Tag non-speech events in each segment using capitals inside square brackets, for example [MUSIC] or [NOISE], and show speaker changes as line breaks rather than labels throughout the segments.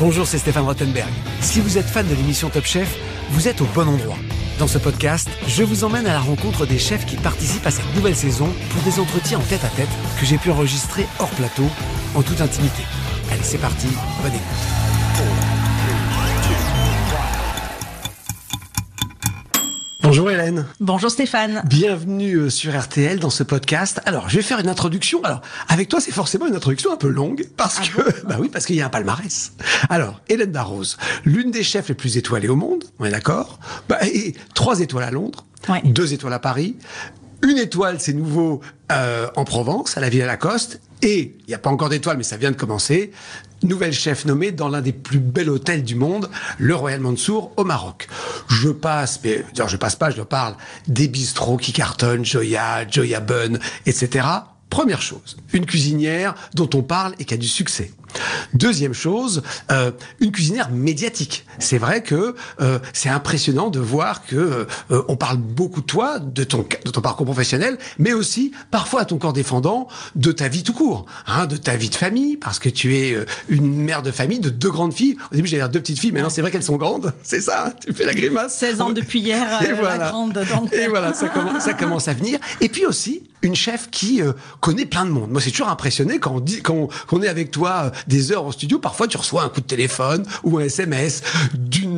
Bonjour, c'est Stéphane Rottenberg. Si vous êtes fan de l'émission Top Chef, vous êtes au bon endroit. Dans ce podcast, je vous emmène à la rencontre des chefs qui participent à cette nouvelle saison pour des entretiens en tête à tête que j'ai pu enregistrer hors plateau, en toute intimité. Allez, c'est parti, bonne écoute. Bonjour Hélène.
Bonjour Stéphane.
Bienvenue euh, sur RTL dans ce podcast. Alors, je vais faire une introduction. Alors, avec toi, c'est forcément une introduction un peu longue parce
Ah
que, [LAUGHS] bah oui, parce qu'il y a un palmarès. Alors, Hélène Darroze, l'une des chefs les plus étoilées au monde, on est d'accord? Bah, Et trois étoiles à Londres,
Ouais.
deux étoiles à Paris, une étoile, c'est nouveau, euh, en Provence, à la Villa Lacoste, et il n'y a pas encore d'étoile, mais ça vient de commencer. Nouvelle chef nommée dans l'un des plus bels hôtels du monde, le Royal Mansour au Maroc. Je passe, mais je passe pas, je parle des bistrots qui cartonnent, Joya, Joya Bun, etc. Première chose, une cuisinière dont on parle et qui a du succès. Deuxième chose, euh, une cuisinière médiatique. C'est vrai que euh, c'est impressionnant de voir que euh, on parle beaucoup de toi, de ton de ton parcours professionnel, mais aussi parfois à ton corps défendant de ta vie tout court, hein, de ta vie de famille, parce que tu es euh, une mère de famille de deux grandes filles. Au début dire deux petites filles, mais non c'est vrai qu'elles sont grandes, [LAUGHS] c'est ça. Tu fais la grimace.
16 ans depuis hier,
Et
euh,
voilà.
la grande. Donc,
Et voilà, ça commence, ça commence à venir. Et puis aussi, une chef qui euh, connaît plein de monde. Moi, c'est toujours impressionné quand on dit, quand on, qu'on est avec toi euh, des heures au studio. Parfois, tu reçois un coup de téléphone ou un SMS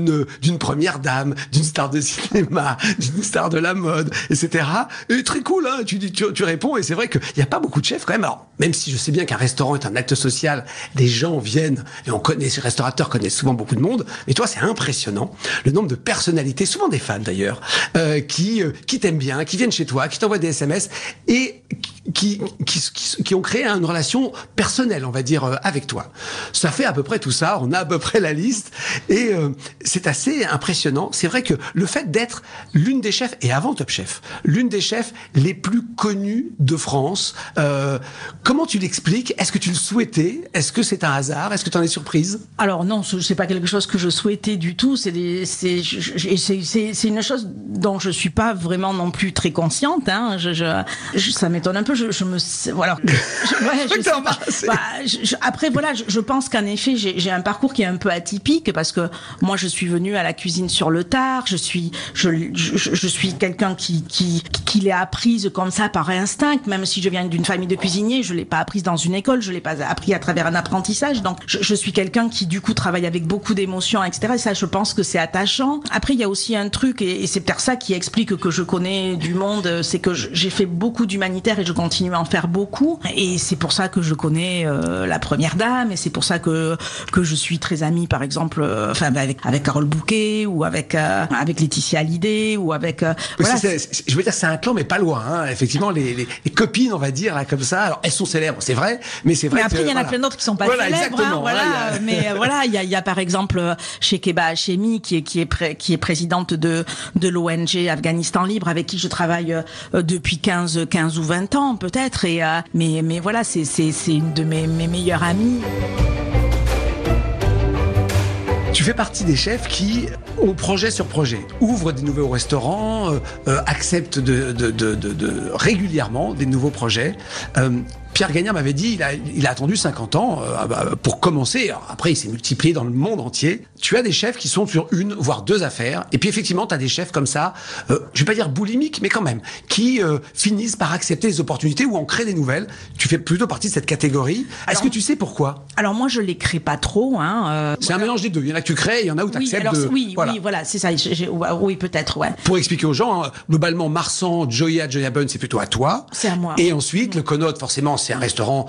d'une d'une première dame, d'une star de cinéma, [LAUGHS] d'une star de la mode, etc. Et très cool, hein. Tu tu, tu réponds. Et c'est vrai qu'il n'y a pas beaucoup de chefs quand même. Alors, même si je sais bien qu'un restaurant est un acte social, des gens viennent et on connaît, ces restaurateurs connaissent souvent beaucoup de monde. Mais toi, c'est impressionnant le nombre de personnalités, souvent des fans d'ailleurs, euh, qui euh, qui t'aiment bien, qui viennent chez toi, qui t'envoient des SMS et qui qui, qui qui ont créé une relation personnelle, on va dire, euh, avec toi. Ça fait à peu près tout ça. On a à peu près la liste et euh, c'est assez impressionnant. C'est vrai que le fait d'être l'une des chefs et avant Top Chef, l'une des chefs les plus connues de France. Euh, comment tu l'expliques? Est-ce que tu le souhaitais? Est-ce que c'est un hasard? Est-ce que tu en es surprise?
Alors non, ce- c'est pas quelque chose que je souhaitais du tout. C'est une chose dont je suis pas vraiment non plus très consciente. Hein. Je, je- je- ça m'étonne un peu. Je, me voilà. [LAUGHS] Ouais, pas. Bah, après voilà, je, pense qu'en effet j'ai j'ai un parcours qui est un peu atypique parce que moi je suis venue à la cuisine sur le tard. Je suis je, je, je suis quelqu'un qui qui qui l'est apprise comme ça par instinct. Même si je viens d'une famille de cuisiniers, je l'ai pas apprise dans une école. Je l'ai pas appris à travers un apprentissage. Donc je, je suis quelqu'un qui du coup travaille avec beaucoup d'émotions, etc. Et ça, je pense que c'est attachant. Après, il y a aussi un truc et, c'est peut-être ça qui explique que je connais du monde, c'est que j'ai fait beaucoup d'humanitaire et je continue à en faire beaucoup. Et c'est pour ça que je connais euh, la première dame et c'est pour ça que que je suis très amie, par exemple, euh, enfin avec avec Carole Bouquet ou avec euh, avec Laetitia Hallyday ou avec euh,
Mais je veux dire, c'est un clan, mais pas loin. Hein. Effectivement, les, les, les copines, on va dire, là, comme ça, alors elles sont célèbres, c'est vrai, mais c'est vrai
Mais après, il y en a plein d'autres qui sont pas
Voilà,
célèbres. hein,
exactement,
voilà,
voilà, il y a-
mais euh, voilà, il y a, il y a par exemple euh, Shekeba Hashemi qui est qui est pré- qui est présidente de de l'ONG Afghanistan Libre avec qui je travaille euh, depuis 15 15 ou 20 ans peut-être et euh, mais mais voilà, c'est c'est c'est une de mes mes meilleures amies.
Tu fais partie des chefs qui ont projet sur projet, ouvrent des nouveaux restaurants, euh, euh, acceptent régulièrement des nouveaux projets. Euh, Pierre Gagnard m'avait dit, il a, il a attendu 50 ans euh, ah bah, pour commencer. Alors après, il s'est multiplié dans le monde entier. Tu as des chefs qui sont sur une, voire deux affaires. Et puis effectivement, tu as des chefs comme ça, euh, je vais pas dire boulimiques, mais quand même, qui euh, finissent par accepter les opportunités ou en créer des nouvelles. Tu fais plutôt partie de cette catégorie. Est-ce que tu sais pourquoi?
Alors moi, je les crée pas trop. Hein, euh,
C'est un mélange des deux. Il y en a que tu crées, il y en a où tu
oui,
acceptes
alors,
de...
oui,
voilà.
oui, voilà, c'est ça. oui, peut-être, ouais.
Pour expliquer aux gens, hein, globalement, Marsan, Joya, Joya Bun, c'est plutôt à toi.
C'est à moi.
Et ensuite, le Connaught, forcément, c'est un restaurant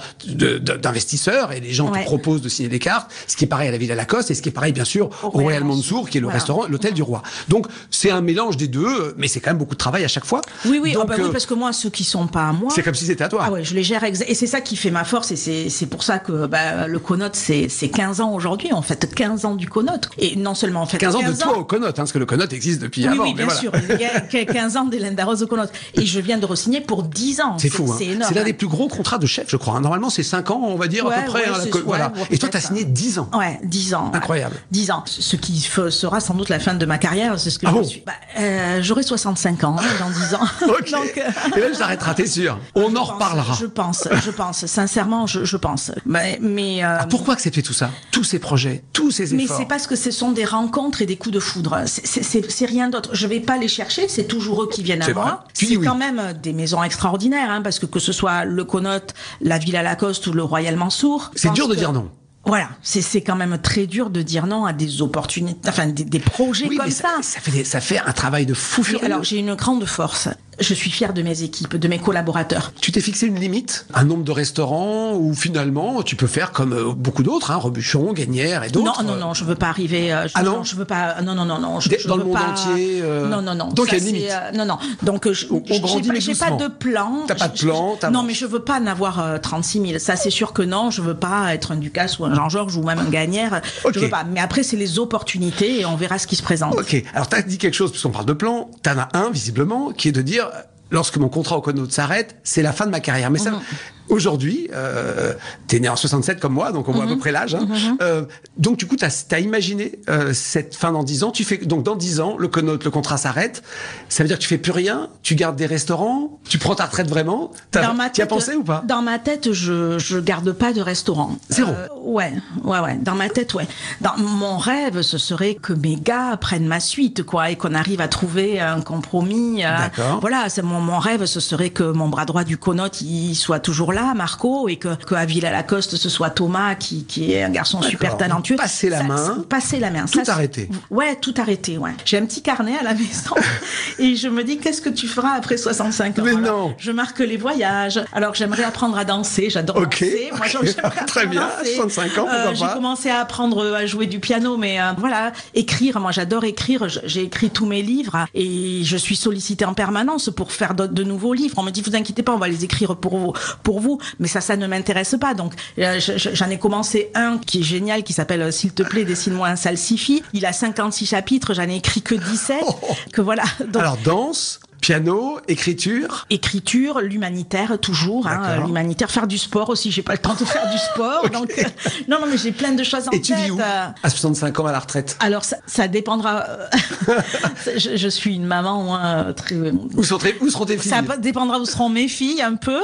d'investisseurs et les gens
Ouais.
te proposent de signer des cartes. Ce qui est pareil à la Villa Lacoste et ce qui est pareil, bien sûr, au,
Au
Royal Mansour, qui est le
Voilà.
restaurant, l'hôtel du roi. Donc, c'est un mélange des deux, mais c'est quand même beaucoup de travail à chaque fois.
Oui, oui,
Donc,
ah bah oui,
euh,
parce que moi, ceux qui sont pas à moi.
c'est comme si c'était à toi.
Ah ouais, je les gère et c'est ça qui fait ma force et c'est pour ça que bah, le Conote c'est c'est 15 ans aujourd'hui en fait 15 ans du Conote et non seulement en fait
15 ans de toi au Connaught, hein, parce que le Connaught existe depuis
oui,
avant.
oui, bien
voilà.
sûr. Il y a [LAUGHS] que 15 ans d'Hélène Darroze au Conote. Et je viens de re-signer pour 10 ans.
C'est fou, hein.
C'est énorme.
C'est l'un des plus gros contrats de chef, je crois. hein. Normalement, c'est 5 ans, on va dire, à peu près.
ouais,
hein, la voilà. Et toi, tu as signé 10 ans.
Ouais, 10 ans.
Incroyable.
10 ans. Ce qui sera sans doute la fin de ma carrière, c'est ce que
Ah
je
bon
suis. Bah, euh, J'aurai 65 ans hein, dans 10 ans. [LAUGHS]
Ok. [LAUGHS]
Donc, euh,
Et là, je t'arrêterai, t'es sûr. On en
pense,
reparlera.
Je pense, je pense. Sincèrement, je, je pense. Mais, mais euh,
Ah, pourquoi accepter tout ça? Tous ces projets, tous ces
Mais
efforts
c'est parce que ce sont des rencontres et des coups de foudre. C'est- rien d'autre. Je vais pas les chercher, c'est toujours eux qui viennent à moi. C'est
oui.
quand même des maisons extraordinaires, hein, parce que que ce soit le Connote, la Villa Lacoste ou le Royal Mansour.
C'est dur de
que-
dire non.
Voilà, c'est quand même très dur de dire non à des opportunités, enfin des, des projets
Oui,
comme
mais
ça.
ça, ça fait, des- ça fait un travail de fou furieux.
alors j'ai une grande force. Je suis fière de mes équipes, de mes collaborateurs.
Tu t'es fixé une limite, un nombre de restaurants où finalement tu peux faire comme euh, beaucoup d'autres, hein, Rebuchon, Gagnère et
Non,
d'autres?
non, non, je veux pas arriver. euh, je,
Ah non?
je veux pas. Non, non, non, non. Je, je
dans le monde
pas-
entier, euh,
Non, non, non.
donc il y a une limite.
euh, non, non. Donc je,
On- on grandit,
j'ai pas de plan.
T'as pas de plan.
Non, mais je veux pas en avoir euh, 36 000. Ça, c'est sûr que non. Je veux pas être un Ducasse ou un Jean-Georges ou même un Gagnère.
Ok.
Je veux pas. Mais après, c'est les opportunités et on verra ce qui se présente.
Ok, alors tu as dit quelque chose, puisqu'on parle de plan, tu en as un visiblement, qui est de dire, lorsque mon contrat au Conote s'arrête, c'est la fin de ma carrière. Mais ça,
Mhm.
Aujourd'hui, euh, tu es né en 67 comme moi, donc on voit
Mhm.
à peu près l'âge. Hein. Euh, donc du coup, tu as, imaginé euh, cette fin dans 10 ans. Tu fais Donc dans 10 ans, le Conote, le contrat s'arrête. Ça veut dire que tu fais plus rien, tu gardes des restaurants, tu prends ta retraite vraiment. T'as-
Dans ma
Tu y as
tête,
pensé ou pas?
Dans ma tête, je je garde pas de restaurant.
Zéro.
Euh, ouais, ouais, ouais. Dans ma tête, ouais. Dans mon rêve, ce serait que mes gars prennent ma suite, quoi, et qu'on arrive à trouver un compromis. euh,
D'accord.
Voilà, c'est mon, mon rêve, ce serait que mon bras droit du Conote, il soit toujours là, Marco, et que, que à Villa Lacoste, ce soit Thomas, qui, qui est un garçon super talentueux.
Passer la
Ça-
main.
Passer la main.
Tout arrêter.
Ouais, tout arrêter, ouais. J'ai un petit carnet à la maison, [LAUGHS] et je me dis, qu'est-ce que tu feras après 65 ans?
Mais non.
je marque les voyages. Alors j'aimerais apprendre à danser. J'adore
Ok,
danser. Moi,
ok.
j'aimerais [LAUGHS]
Très bien,
danser.
65 ans, pourquoi
J'ai commencé à apprendre à jouer du piano, mais euh, voilà, écrire. Moi, j'adore écrire. J'ai écrit tous mes livres et je suis sollicitée en permanence pour faire de, de nouveaux livres. On me dit, vous inquiétez pas, on va les écrire pour vous, pour vous. Mais ça, ça ne m'intéresse pas. Donc, euh, je- je- j'en ai commencé un qui est génial, qui s'appelle euh, S'il te plaît, [LAUGHS] dessine-moi un salsifis. Il a 56 chapitres. J'en ai écrit que 17. [LAUGHS] Que voilà. Donc,
Alors danse, piano, écriture.
écriture, l'humanitaire toujours, hein, l'humanitaire, faire du sport aussi. J'ai pas le temps de faire du sport, [LAUGHS] donc euh, non, non, mais j'ai plein de choses en
Et tu
tête.
vis où?
euh.
À 65 ans à la retraite
Alors ça, ça dépendra. euh, [LAUGHS] je, je suis une maman moi très.
Où seront, tes- où seront tes filles?
Ça dépendra où seront mes filles un peu.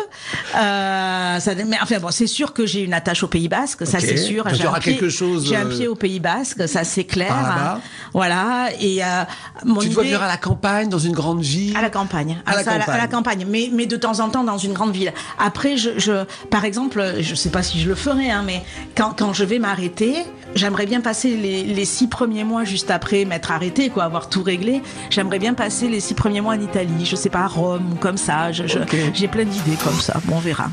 Euh, ça, mais enfin bon, c'est sûr que j'ai une attache au Pays Basque, ça c'est sûr.
Donc, il y
J'ai un pied-
chose,
J'ai un pied au Pays Basque, ça c'est clair.
là-bas.
Voilà. Et euh, mon
Tu
idée-
vivre à la campagne, dans une grande ville?
À la campagne.
À la
Ça,
campagne.
à la campagne. Mais, mais de temps en temps dans une grande ville. Après, je, je, par exemple, je sais pas si je le ferai, hein, mais quand, quand je vais m'arrêter, j'aimerais bien passer les, les six premiers mois juste après m'être arrêté, quoi, avoir tout réglé. J'aimerais bien passer les six premiers mois en Italie, je sais pas, à Rome ou comme ça. J'ai plein d'idées comme ça. Bon, on verra.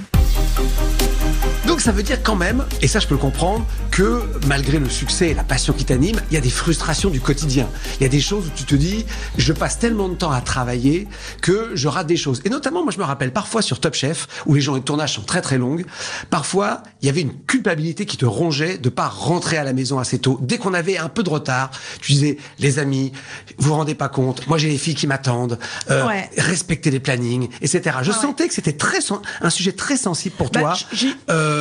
Donc ça veut dire quand même, et ça je peux le comprendre, que malgré le succès et la passion qui t'anime, il y a des frustrations du quotidien. Il y a des choses où tu te dis, je passe tellement de temps à travailler que je rate des choses. Et notamment, moi je me rappelle parfois sur Top Chef, où les journées de tournage sont très très longues, parfois il y avait une culpabilité qui te rongeait de pas rentrer à la maison assez tôt. Dès qu'on avait un peu de retard, tu disais, les amis, vous vous rendez pas compte, moi j'ai les filles qui m'attendent, euh,
Ouais.
respectez les plannings, etc. Je
ouais.
sentais que c'était très un sujet très sensible pour
Bah,
toi. Euh,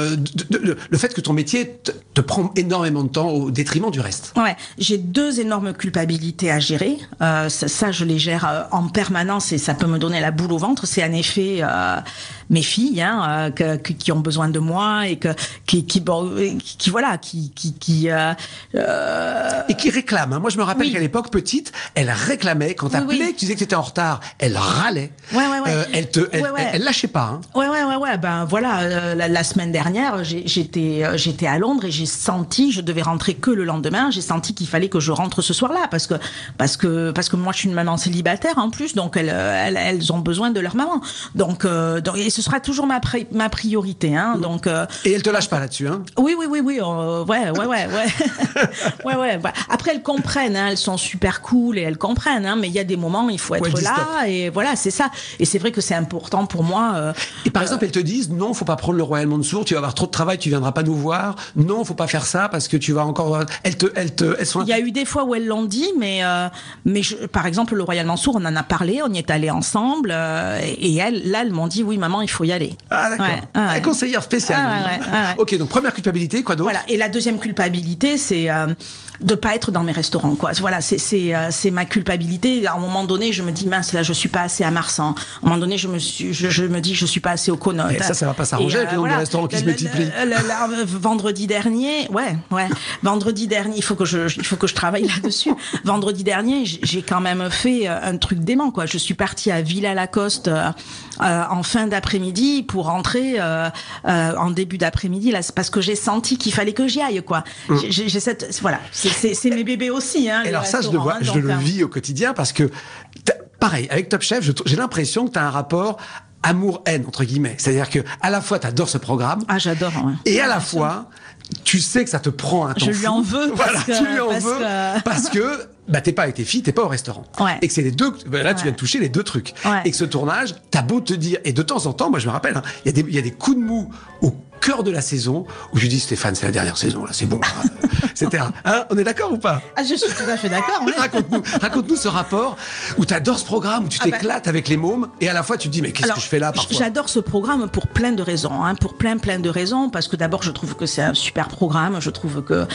le fait que ton métier te, te prend énormément de temps au détriment du reste.
Ouais, j'ai deux énormes culpabilités à gérer. Euh, ça, ça, je les gère euh, en permanence et ça peut me donner la boule au ventre. C'est en effet euh, mes filles hein, euh, que- qui ont besoin de moi et que qui, qui, bon, qui, qui, voilà, qui, qui, qui euh, euh,
Et qui réclame. hein. Moi, je me rappelle
Oui.
qu'à l'époque, petite, elle réclamait. Quand t'appelais,
oui.
que tu disais que t'étais en retard, elle râlait.
Ouais, ouais, ouais.
Euh, elle te, elle,
Ouais, ouais.
elle- elle lâchait pas. hein.
Ouais, ouais, ouais, ouais. Ben voilà, euh, la, la semaine dernière, j'étais, j'étais à Londres et j'ai senti, je devais rentrer que le lendemain. J'ai senti qu'il fallait que je rentre ce soir-là parce que, parce que, parce que moi, je suis une maman célibataire en plus, donc elles, elles, elles ont besoin de leur maman. Donc, donc et ce sera toujours ma, pri- ma priorité. Hein, donc. euh,
Et elle te lâche pas là-dessus. Hein?
oui, oui, oui, oui, euh, ouais, ouais, ouais, [LAUGHS] ouais, ouais, ouais. Après, elles comprennent, hein, elles sont super cool et elles comprennent, hein, mais il y a des moments, où il faut être là
stop.
et voilà, c'est ça. Et c'est vrai que c'est important pour moi. euh,
Et par exemple, elles te disent non, faut pas prendre le Royal Mansour, tu vas avoir trop de travail, tu viendras pas nous voir. Non, faut pas faire ça parce que tu vas encore. Elles te, elles te, elles sont.
Il y a eu des fois où elles l'ont dit, mais mais je, par exemple le Royal Mansour, on en a parlé, on y est allé ensemble, et elles, là, elles m'ont dit oui maman, il il faut y aller.
Ah d'accord.
Ouais.
Conseillère spéciale.
Ah, ouais.
Ok, donc première culpabilité, quoi d'autre?
Voilà. Et la deuxième culpabilité, c'est euh, de pas être dans mes restaurants. Quoi. Voilà, c'est c'est euh, c'est ma culpabilité. À un moment donné, je me dis mince, là, je suis pas assez à Marsan. À un moment donné, je me suis, je, je me dis, je suis pas assez au Conote.
Et ça, ça va pas s'arranger avec le nombre de restaurants qui se multiplient.
le- le- le- vendredi dernier, ouais, ouais. [LAUGHS] vendredi dernier, il faut que je, il faut que je travaille là-dessus. vendredi dernier, j'ai quand même fait euh, un truc dément, quoi. Je suis partie à Villa Lacoste euh, euh, en fin d'après-midi pour rentrer euh, euh, en début d'après-midi, là, parce que j'ai senti qu'il fallait que j'y aille, quoi. J'ai j'ai cette, voilà, c'est- c'est mes bébés aussi, hein.
Et alors ça, je le vois,
hein,
je le vis au quotidien parce que, pareil, avec Top Chef, j'ai l'impression que tu as un rapport amour-haine, entre guillemets. C'est-à-dire que à la fois, tu adores ce programme,
Ah, j'adore. ouais.
et à la fois, tu sais que ça te prend un temps
Je lui en veux [LAUGHS] parce
Voilà,
que-
tu lui en
parce
veux
que- [LAUGHS]
parce que bah t'es pas avec tes filles, t'es pas au restaurant.
Ouais.
Et que c'est les deux. bah, là, tu viens de toucher les deux trucs.
Ouais.
Et que ce tournage, t'as beau te dire, et de temps en temps, moi je me rappelle, hein, il y a des il y a des coups de mou au cœur de la saison où je dis Stéphane, c'est la dernière saison là, c'est bon. un- [LAUGHS] hein, on est d'accord ou pas?
Ah, je suis tout à fait d'accord.
Raconte-nous, raconte-nous ce rapport où tu adores ce programme, où tu
Ah bah.
t'éclates avec les mômes, et à la fois tu te dis mais qu'est-ce que je fais là parfois?
J'adore ce programme pour plein de raisons, hein, pour plein plein de raisons, parce que d'abord je trouve que c'est un super programme, je trouve que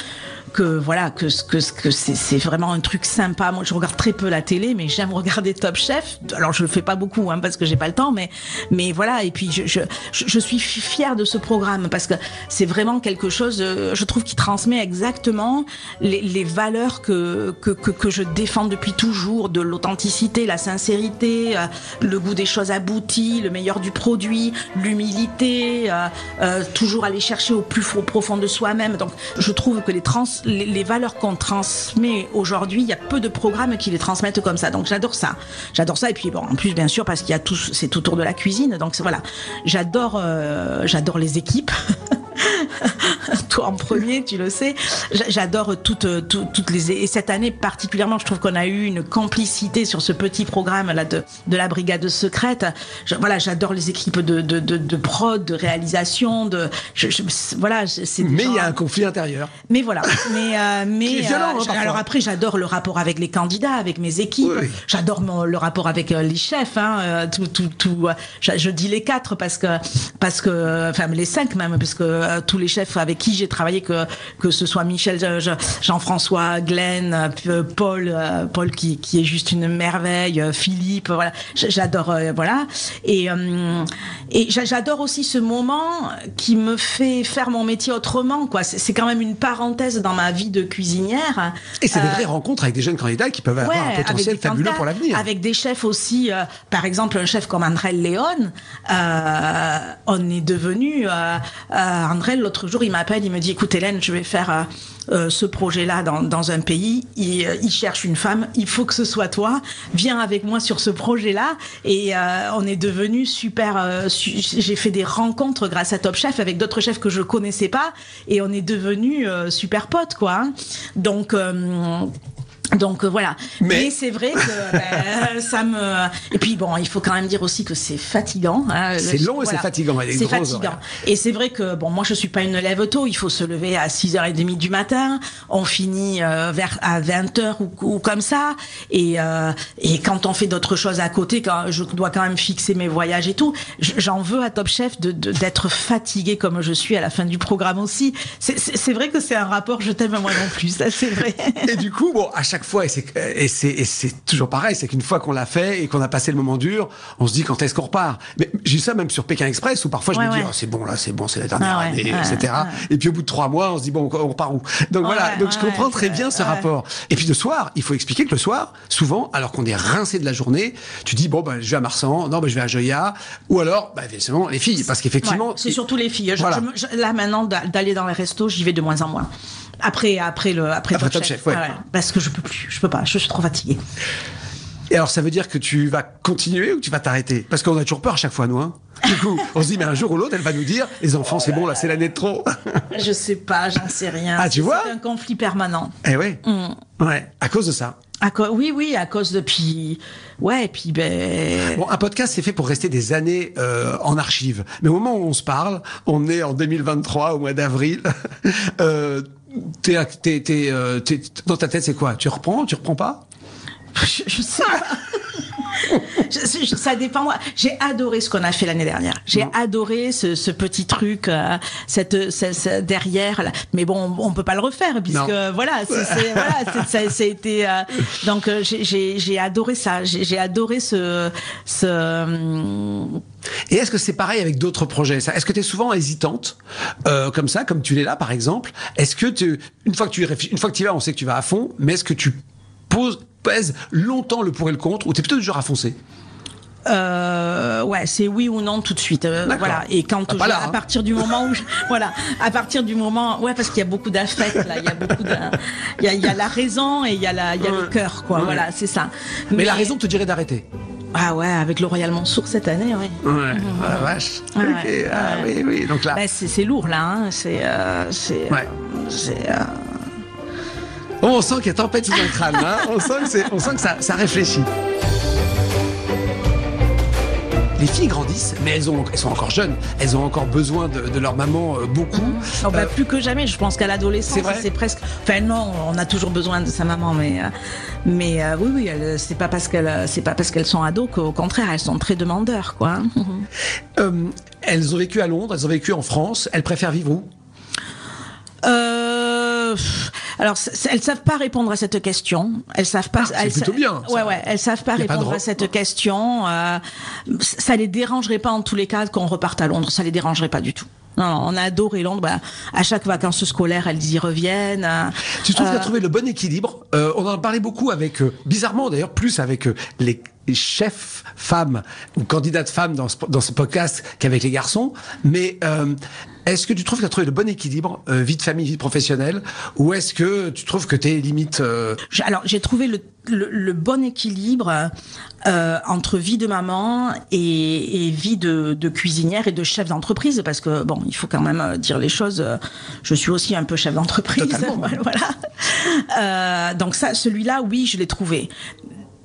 que voilà que que que c'est vraiment un truc sympa. Moi, je regarde très peu la télé, mais j'aime regarder Top Chef. Alors je le fais pas beaucoup, hein, parce que j'ai pas le temps, mais mais voilà. Et puis je je je suis fi- fière de ce programme parce que c'est vraiment quelque chose, euh, je trouve, qui transmet exactement les, les valeurs que, que que que je défends depuis toujours, de l'authenticité, la sincérité, euh, le goût des choses abouties, le meilleur du produit, l'humilité, euh, toujours aller chercher au plus fo- profond de soi-même. Donc, je trouve que les, trans, les, les valeurs qu'on transmet aujourd'hui, il y a peu de programmes qui les transmettent comme ça. Donc, j'adore ça. J'adore ça. Et puis, bon, en plus, bien sûr, parce qu'il y a tout, c'est autour de la cuisine. Donc, voilà. J'adore, euh, j'adore les équipes. [LAUGHS] [LAUGHS] Toi en premier, tu le sais. J'a- J'adore toutes, toutes, toutes les et cette année particulièrement, je trouve qu'on a eu une complicité sur ce petit programme là de, de la brigade secrète. Je- voilà, j'adore les équipes de, de, de, de prod, de réalisation, de je, je- voilà, c'est
Mais il y a un conflit intérieur.
mais voilà. Mais, euh, [LAUGHS] mais
violent, hein,
alors après, j'adore le rapport avec les candidats, avec mes équipes.
Oui, oui.
J'adore le rapport avec euh, les chefs. Hein, euh, tout, tout, tout. euh, je, dis les quatre parce que, parce que, enfin les cinq même, parce que euh, tous les chefs avec qui j'ai travaillé, que que ce soit Michel, euh, je- Jean-François, Glenn, euh, Paul, euh, Paul qui, qui est juste une merveille, euh, Philippe, voilà. J'adore, euh, voilà. Et euh, et j'a- j'adore aussi ce moment qui me fait faire mon métier autrement, quoi. C'est quand même une parenthèse dans ma vie de cuisinière.
Et c'est des
Euh,
vraies rencontres avec des jeunes candidats qui peuvent avoir un potentiel fabuleux pour l'avenir.
Avec des chefs aussi, euh, par exemple un chef comme André Léon, euh, on est devenu. Euh, euh, André l'autre jour il m'appelle, il me dit écoute Hélène, je vais faire euh, euh, ce projet-là dans, un pays. Il, euh, il cherche une femme, il faut que ce soit toi. Viens avec moi sur ce projet-là. Et on est devenu super. su- J'ai fait des rencontres grâce à Top Chef avec d'autres chefs que je connaissais pas, et on est devenu super potes quoi. hein. Donc donc euh, voilà.
Mais-
Mais, c'est vrai que ben, ça me. Et puis bon, il faut quand même dire aussi que c'est fatigant. hein.
C'est long et c'est fatigant,
C'est fatigant.
horaires.
Et c'est vrai que bon, moi je suis pas une lève tôt. Il faut se lever à 6h30 du matin. On finit euh, vers à 20h ou, ou comme ça. Et euh, et quand on fait d'autres choses à côté, quand je dois quand même fixer mes voyages et tout, j'en veux à Top Chef de de- d'être fatigué comme je suis à la fin du programme aussi. C'est vrai que c'est un rapport je t'aime moi non plus. Ça c'est vrai.
Et du coup, bon, à chaque fois, et c'est toujours pareil, c'est qu'une fois qu'on l'a fait et qu'on a passé le moment dur, on se dit quand est-ce qu'on repart. Mais j'ai ça même sur Pékin Express où parfois je
Ouais,
me dis
ouais.
oh, c'est bon là, c'est bon, c'est la dernière
Ah ouais,
année, etc. Et puis au bout de trois mois, on se dit bon, on repart où? Donc voilà. Donc je comprends très bien ce rapport. Et puis le soir, il faut expliquer que le soir, souvent, alors qu'on est rincé de la journée, tu dis bon bah je vais à Marsan, non bah je vais à Joya, ou alors bah évidemment les filles, parce qu'effectivement
c'est surtout les filles. Je-
Voilà.
je me- je- là maintenant d'a- d'aller dans les restos, j'y vais de moins en moins. Après, après le, après,
Après Top Chef, ouais.
parce que je peux plus, je peux pas, je suis trop fatiguée.
Et alors, ça veut dire que tu vas continuer ou tu vas t'arrêter? Parce qu'on a toujours peur à chaque fois, nous. Hein du coup, on se dit, mais un jour ou l'autre, elle va nous dire, les enfants, c'est bon, là, c'est l'année de trop.
Je sais pas, j'en sais rien.
Ah, tu vois?
C'est un conflit permanent.
eh ouais.
Mm.
Ouais, à cause de ça.
À oui, oui, à cause de puis, ouais, et puis ben.
Bon, un podcast, c'est fait pour rester des années euh, en archive. Mais au moment où on se parle, on est en 2023, au mois d'avril. [LAUGHS] euh, t'es, t'es, euh, t'es- dans ta tête, c'est quoi? Tu reprends? Tu reprends pas?
Je, sais. Je- je- ça dépend. moi. J'ai adoré ce qu'on a fait l'année dernière. J'ai adoré ce, ce petit truc, euh, cette, ce- ce- derrière. là. Mais bon, on peut pas le refaire puisque
Non. [LAUGHS]
voilà, c'est, ça, ça a été. euh, donc euh, j'ai, adoré ça. J'ai, adoré ce, ce. hum,
Et est-ce que c'est pareil avec d'autres projets Est-ce que tu es souvent hésitante euh, comme ça, comme tu l'es là par exemple? Est-ce que tu, une fois que tu y réfléchis, une fois que tu y vas, on sait que tu vas à fond, mais est-ce que tu poses, pèses longtemps le pour et le contre ou tu es plutôt du genre à foncer
Euh, ouais, c'est oui ou non tout de suite. Euh, voilà. Et quand
Ah,
je-
là,
à
hein.
partir du moment où, je- [LAUGHS] voilà, à partir du moment, ouais, parce qu'il y a beaucoup d'affect là, il y a beaucoup de, il y a, il y a la raison et il y a la, il y a le cœur, quoi.
Ouais.
Voilà, c'est ça.
mais, la raison te dirait d'arrêter
Ah ouais, avec le Royal Mansour cette année, oui.
Ouais, ah, vache.
Ouais,
Ok,
ouais,
ah,
ouais.
oui, oui. Donc là,
Bah, c'est lourd là, hein. c'est, euh, c'est,
Ouais.
c'est, euh,
on sent qu'il y a tempête sous un crâne. Hein on sent que, c'est- on sent que ça, ça réfléchit. Les filles grandissent, mais elles, ont, elles sont encore jeunes. Elles ont encore besoin de, de leur maman euh, beaucoup.
Oh, bah,
Euh,
plus que jamais, je pense qu'à l'adolescence,
C'est
presque. Enfin non, on a toujours besoin de sa maman, mais euh, mais oui oui, c'est pas parce qu'elles c'est pas parce qu'elles sont ados qu'au contraire elles sont très demandeurs quoi. [LAUGHS]
euh, elles ont vécu à Londres, elles ont vécu en France. Elles préfèrent vivre où?
Alors, elles savent pas répondre à cette question. Elles savent pas.
Ah,
elles
plutôt bien, ça.
Ouais, ouais. Elles savent pas répondre
re-
à cette question. Euh, ça les dérangerait pas en tous les cas qu'on reparte à Londres. Ça les dérangerait pas du tout. Non, non, on a adoré Londres. Bah, à chaque vacances scolaires, elles y reviennent. Euh,
Tu trouves
euh,
qu'elle a trouvé le bon équilibre Euh, On en parlait beaucoup avec, euh, bizarrement d'ailleurs, plus avec les chefs femmes ou candidates femmes dans ce, dans ce podcast qu'avec les garçons. Mais est-ce que tu trouves qu'elle a trouvé le bon équilibre, euh, vie de famille, vie professionnelle Ou est-ce que tu trouves que t'es limite... euh,
Alors, j'ai trouvé le, le, le bon équilibre euh, entre vie de maman et, et vie de, de cuisinière et de chef d'entreprise, parce que bon, il faut quand même euh, dire les choses. euh, Je suis aussi un peu chef d'entreprise, [LAUGHS] voilà. Euh, donc ça, celui-là, oui, je l'ai trouvé.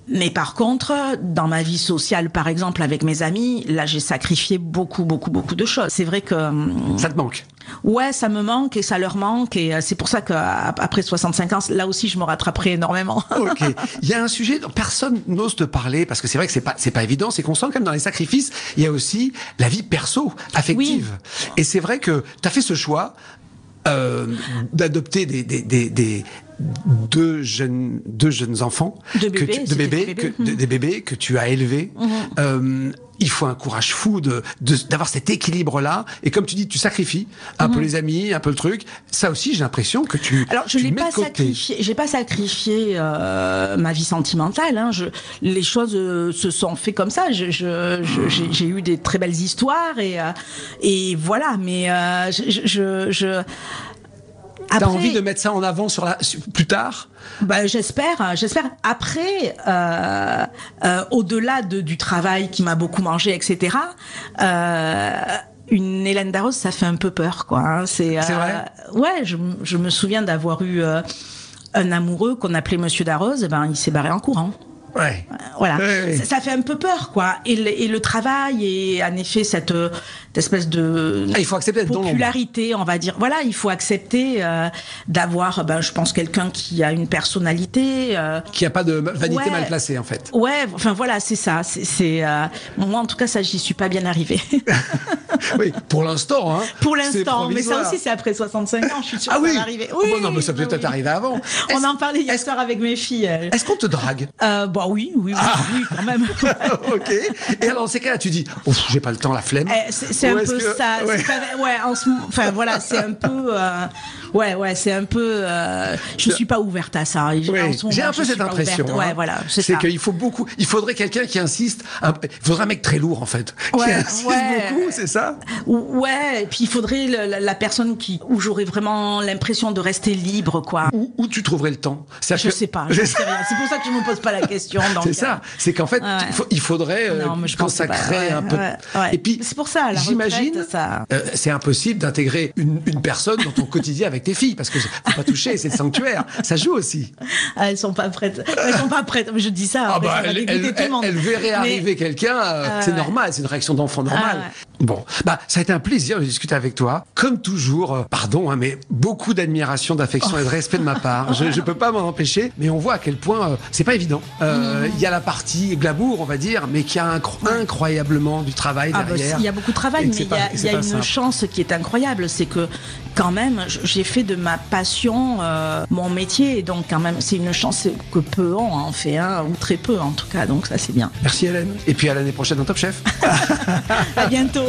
Mais par contre, dans ma vie sociale, par exemple, avec mes amis, là, j'ai sacrifié beaucoup, beaucoup, beaucoup de choses. C'est vrai que hum,
ça te manque?
Ouais, ça me manque et ça leur manque et euh, c'est pour ça qu'après 65 ans, là aussi, je me rattraperai énormément. [LAUGHS]
Ok. Il y a un sujet dont personne n'ose te parler parce que c'est vrai que c'est pas c'est pas évident. C'est qu'on sent quand même dans les sacrifices, il y a aussi la vie perso, affective. Et c'est vrai que tu as fait ce choix euh, d'adopter des, des, des, des deux jeunes deux jeunes enfants que
bébés,
tu- de bébés
des
que
bébés. Mhm.
de- des bébés que tu as élevés. Euh, il faut un courage fou de de- d'avoir cet équilibre là. Et comme tu dis, tu sacrifies un peu les amis, un peu le truc. Ça aussi, j'ai l'impression que tu
Mhm. Alors, je n'ai pas
de
sacrifié, j'ai pas sacrifié euh, ma vie sentimentale. Hein. Je, les choses euh, se sont fait comme ça. Je, je, je- j'ai, j'ai eu des très belles histoires et euh, et voilà. Mais euh, je, je, je, je-
T'as envie de mettre ça en avant sur la, plus tard?
Bah, j'espère, hein, j'espère. Après, euh, euh, au-delà de, du travail qui m'a beaucoup mangé, etc. Euh, une Hélène Darroze, ça fait un peu peur, quoi. hein. C'est,
vrai?
Ouais, je, je me souviens d'avoir eu un amoureux qu'on appelait Monsieur Darroze. Ben, il s'est barré en courant.
Ouais.
Voilà,
Ouais, ouais.
Ça, ça fait un peu peur, quoi. Et le, et le travail et en effet cette, euh, cette espèce de
Ah, il faut accepter
popularité, on va dire. Voilà, il faut accepter euh, d'avoir, ben, je pense, quelqu'un qui a une personnalité. euh,
Qui a pas de vanité
Ouais.
mal placée en fait.
Ouais, enfin voilà, c'est ça. C'est, c'est, euh, moi en tout cas, ça, j'y suis pas bien arrivée. [LAUGHS]
oui, pour l'instant. Hein,
Pour l'instant, mais ça aussi, c'est après 65 ans. Je suis sûre
Ah
que
oui.
ça va arriver.
Oh, bah non, mais ça peut
bah
peut-être
oui.
arriver avant.
On en parlait hier soir avec mes filles. elles.
Est-ce qu'on te drague?
Euh, bah oui, oui, oui,
Ah.
oui, quand même. [LAUGHS]
Ok. Et alors, dans ces cas-là, tu dis, j'ai pas le temps, la flemme.
Eh, c'est un peu
que-
ça. [LAUGHS]
ouais.
c'est pas- ouais, en ce, enfin voilà, c'est un peu. euh, ouais, ouais, c'est un peu. euh, je suis pas ouverte à ça.
Oui, j'ai un peu cette impression. hein.
Ouais, voilà, c'est
qu'il faut beaucoup. Il faudrait quelqu'un qui insiste. un- Il faudrait un mec très lourd en fait. qui
Ouais,
insiste
ouais.
beaucoup, c'est ça?
Ouais, et puis il faudrait le- la, la personne qui où j'aurais vraiment l'impression de rester libre, quoi.
où, où tu trouverais le temps?
Je
que-
sais pas, [LAUGHS] je sais rien. C'est pour ça que je me pose pas la question.
C'est ça. C'est qu'en fait,
Ouais,
il faudrait euh,
Non, mais je pense que
consacrer un peu. Et puis,
C'est pour ça,
j'imagine,
ça-
euh, c'est impossible d'intégrer une, une personne dans ton quotidien avec tes filles parce que faut pas toucher, c'est le sanctuaire. Ça joue aussi.
Ah, elles sont pas prêtes. Elles sont pas prêtes. Je dis ça.
Ah bah,
ça
elle, elle- verrait
Mais-
arriver quelqu'un, euh,
Ah,
c'est normal, c'est une réaction d'enfant normale. Bon, bah ça a été un plaisir de discuter avec toi. Comme toujours, euh, pardon, hein, mais beaucoup d'admiration, d'affection et de respect de ma part. Je, je peux pas m'en empêcher, mais on voit à quel point euh, c'est pas évident. Euh, Il y a la partie glamour, on va dire, mais qui a incro- incroyablement du travail
Ah bah,
derrière.
il y a beaucoup de travail, mais il y a, y une
simple.
chance qui est incroyable, c'est que quand même, j'ai fait de ma passion mon métier, donc quand même, c'est une chance que peu ont en fait, hein, ou très peu en tout cas, donc ça c'est bien.
Merci Hélène. Et puis à l'année prochaine dans Top Chef. [LAUGHS]
À bientôt.